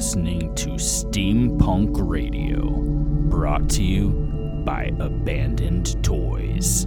listening to Steampunk Radio, brought to you by Abandoned Toys.